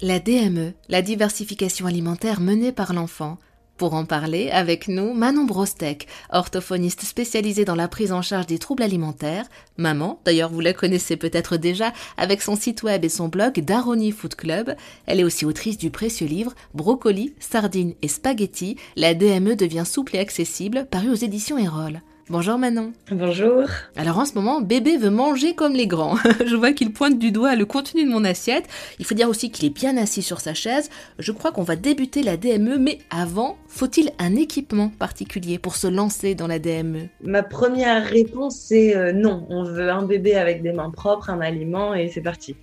La DME, la diversification alimentaire menée par l'enfant. Pour en parler, avec nous, Manon Brostek, orthophoniste spécialisée dans la prise en charge des troubles alimentaires. Maman, d'ailleurs vous la connaissez peut-être déjà avec son site web et son blog Daroni Food Club. Elle est aussi autrice du précieux livre Brocoli, sardines et spaghettis. La DME devient souple et accessible, paru aux éditions Erol. Bonjour Manon. Bonjour. Alors en ce moment, bébé veut manger comme les grands. Je vois qu'il pointe du doigt le contenu de mon assiette. Il faut dire aussi qu'il est bien assis sur sa chaise. Je crois qu'on va débuter la DME, mais avant, faut-il un équipement particulier pour se lancer dans la DME Ma première réponse, c'est euh, non. On veut un bébé avec des mains propres, un aliment et c'est parti.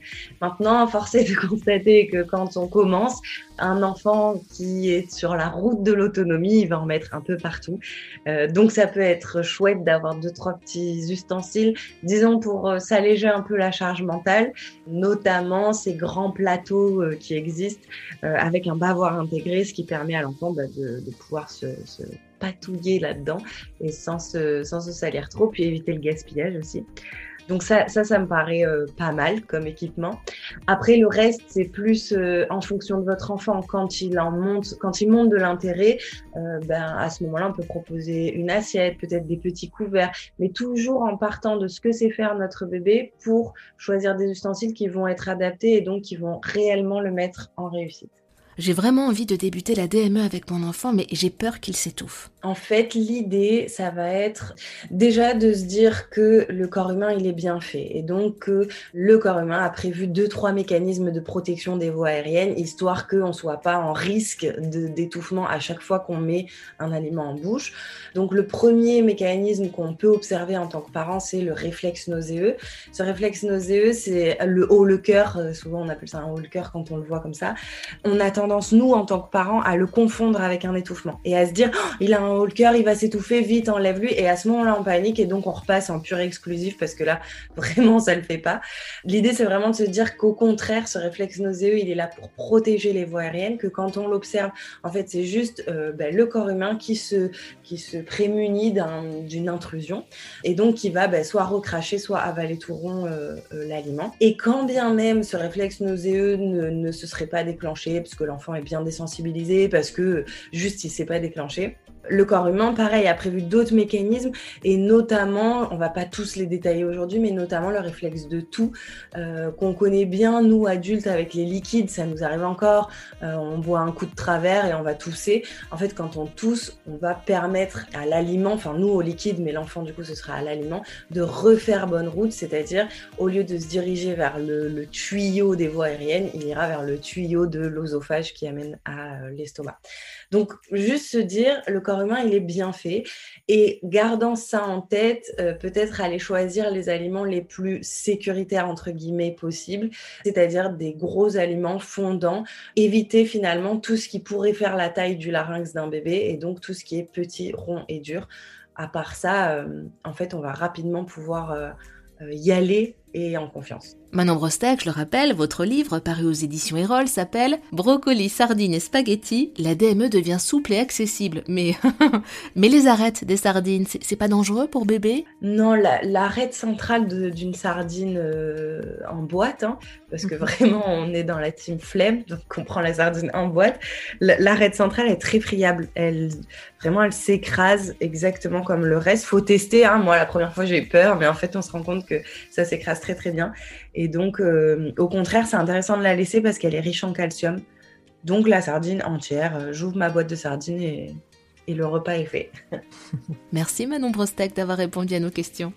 Maintenant, force est de constater que quand on commence, un enfant qui est sur la route de l'autonomie, il va en mettre un peu partout. Euh, donc ça peut être chouette d'avoir deux, trois petits ustensiles, disons pour euh, s'alléger un peu la charge mentale, notamment ces grands plateaux euh, qui existent avec un bavoir intégré, ce qui permet à l'enfant bah, de, pouvoir se, patouiller là-dedans et sans sans se salir trop, puis éviter le gaspillage aussi. Donc ça, ça, ça me paraît euh, pas mal comme équipement. Après, le reste, c'est plus euh, en fonction de votre enfant. Quand il en monte, quand il monte de l'intérêt, euh, ben à ce moment-là, on peut proposer une assiette, peut-être des petits couverts, mais toujours en partant de ce que sait faire notre bébé pour choisir des ustensiles qui vont être adaptés et donc qui vont réellement le mettre en réussite. J'ai vraiment envie de débuter la DME avec mon enfant, mais j'ai peur qu'il s'étouffe. En fait, l'idée, ça va être déjà de se dire que le corps humain, il est bien fait. Et donc que le corps humain a prévu deux, trois mécanismes de protection des voies aériennes, histoire qu'on ne soit pas en risque d'étouffement à chaque fois qu'on met un aliment en bouche. Donc le premier mécanisme qu'on peut observer en tant que parent, c'est le réflexe nauséeux. Ce réflexe nauséeux, c'est le haut le cœur. Euh, souvent, on appelle ça un haut le cœur quand on le voit comme ça. On attend nous, en tant que parents, à le confondre avec un étouffement et à se dire, oh, il a un haut le cœur, il va s'étouffer, vite, enlève-lui. Et à ce moment-là, on panique et donc on repasse en pur exclusif parce que là, vraiment, ça le fait pas. L'idée, c'est vraiment de se dire qu'au contraire, ce réflexe nauséeux, il est là pour protéger les voies aériennes, que quand on l'observe, en fait, c'est juste euh, ben, le corps humain qui se, qui se prémunit d'une intrusion et donc qui va ben, soit recracher, soit avaler tout rond euh, euh, l'aliment. Et quand bien même ce réflexe nauséeux ne, ne se serait pas déclenché, parce que l'enfant est bien désensibilisé parce que juste il s'est pas déclenché. Le corps humain, pareil, a prévu d'autres mécanismes et notamment, on va pas tous les détailler aujourd'hui, mais notamment le réflexe de tout euh, qu'on connaît bien, nous adultes, avec les liquides, ça nous arrive encore. Euh, on boit un coup de travers et on va tousser. En fait, quand on tousse, on va permettre à l'aliment, enfin nous au liquide, mais l'enfant du coup ce sera à l'aliment, de refaire bonne route, c'est-à-dire au lieu de se diriger vers le, tuyau des voies aériennes, il ira vers le tuyau de l'osophage qui amène à euh, l'estomac. Donc juste se dire, le corps humain, il est bien fait. Et gardant ça en tête, euh, peut-être aller choisir les aliments les plus sécuritaires, entre guillemets, possibles, c'est-à-dire des gros aliments fondants. Éviter finalement tout ce qui pourrait faire la taille du larynx d'un bébé et donc tout ce qui est petit, rond et dur. À part ça, euh, en fait, on va rapidement pouvoir euh, y aller et en confiance. Manon Brostek, je le rappelle, votre livre, paru aux éditions Erol, s'appelle Brocoli, sardines et spaghettis. La DME devient souple et accessible. Mais, mais les arêtes des sardines, c'est pas dangereux pour bébé? Non, l'arête centrale d'une sardine euh, en boîte, hein, parce que vraiment on est dans la team flemme, donc on prend la sardine en boîte. L'arête centrale est très friable. Elle, vraiment, elle s'écrase exactement comme le reste. Faut tester. Hein. Moi, la première fois, j'ai eu peur, mais en fait, on se rend compte que ça s'écrase très très bien. Et donc, euh, au contraire, c'est intéressant de la laisser parce qu'elle est riche en calcium. Donc, la sardine entière, euh, j'ouvre ma boîte de sardines et, et le repas est fait. Merci Manon Brostek d'avoir répondu à nos questions.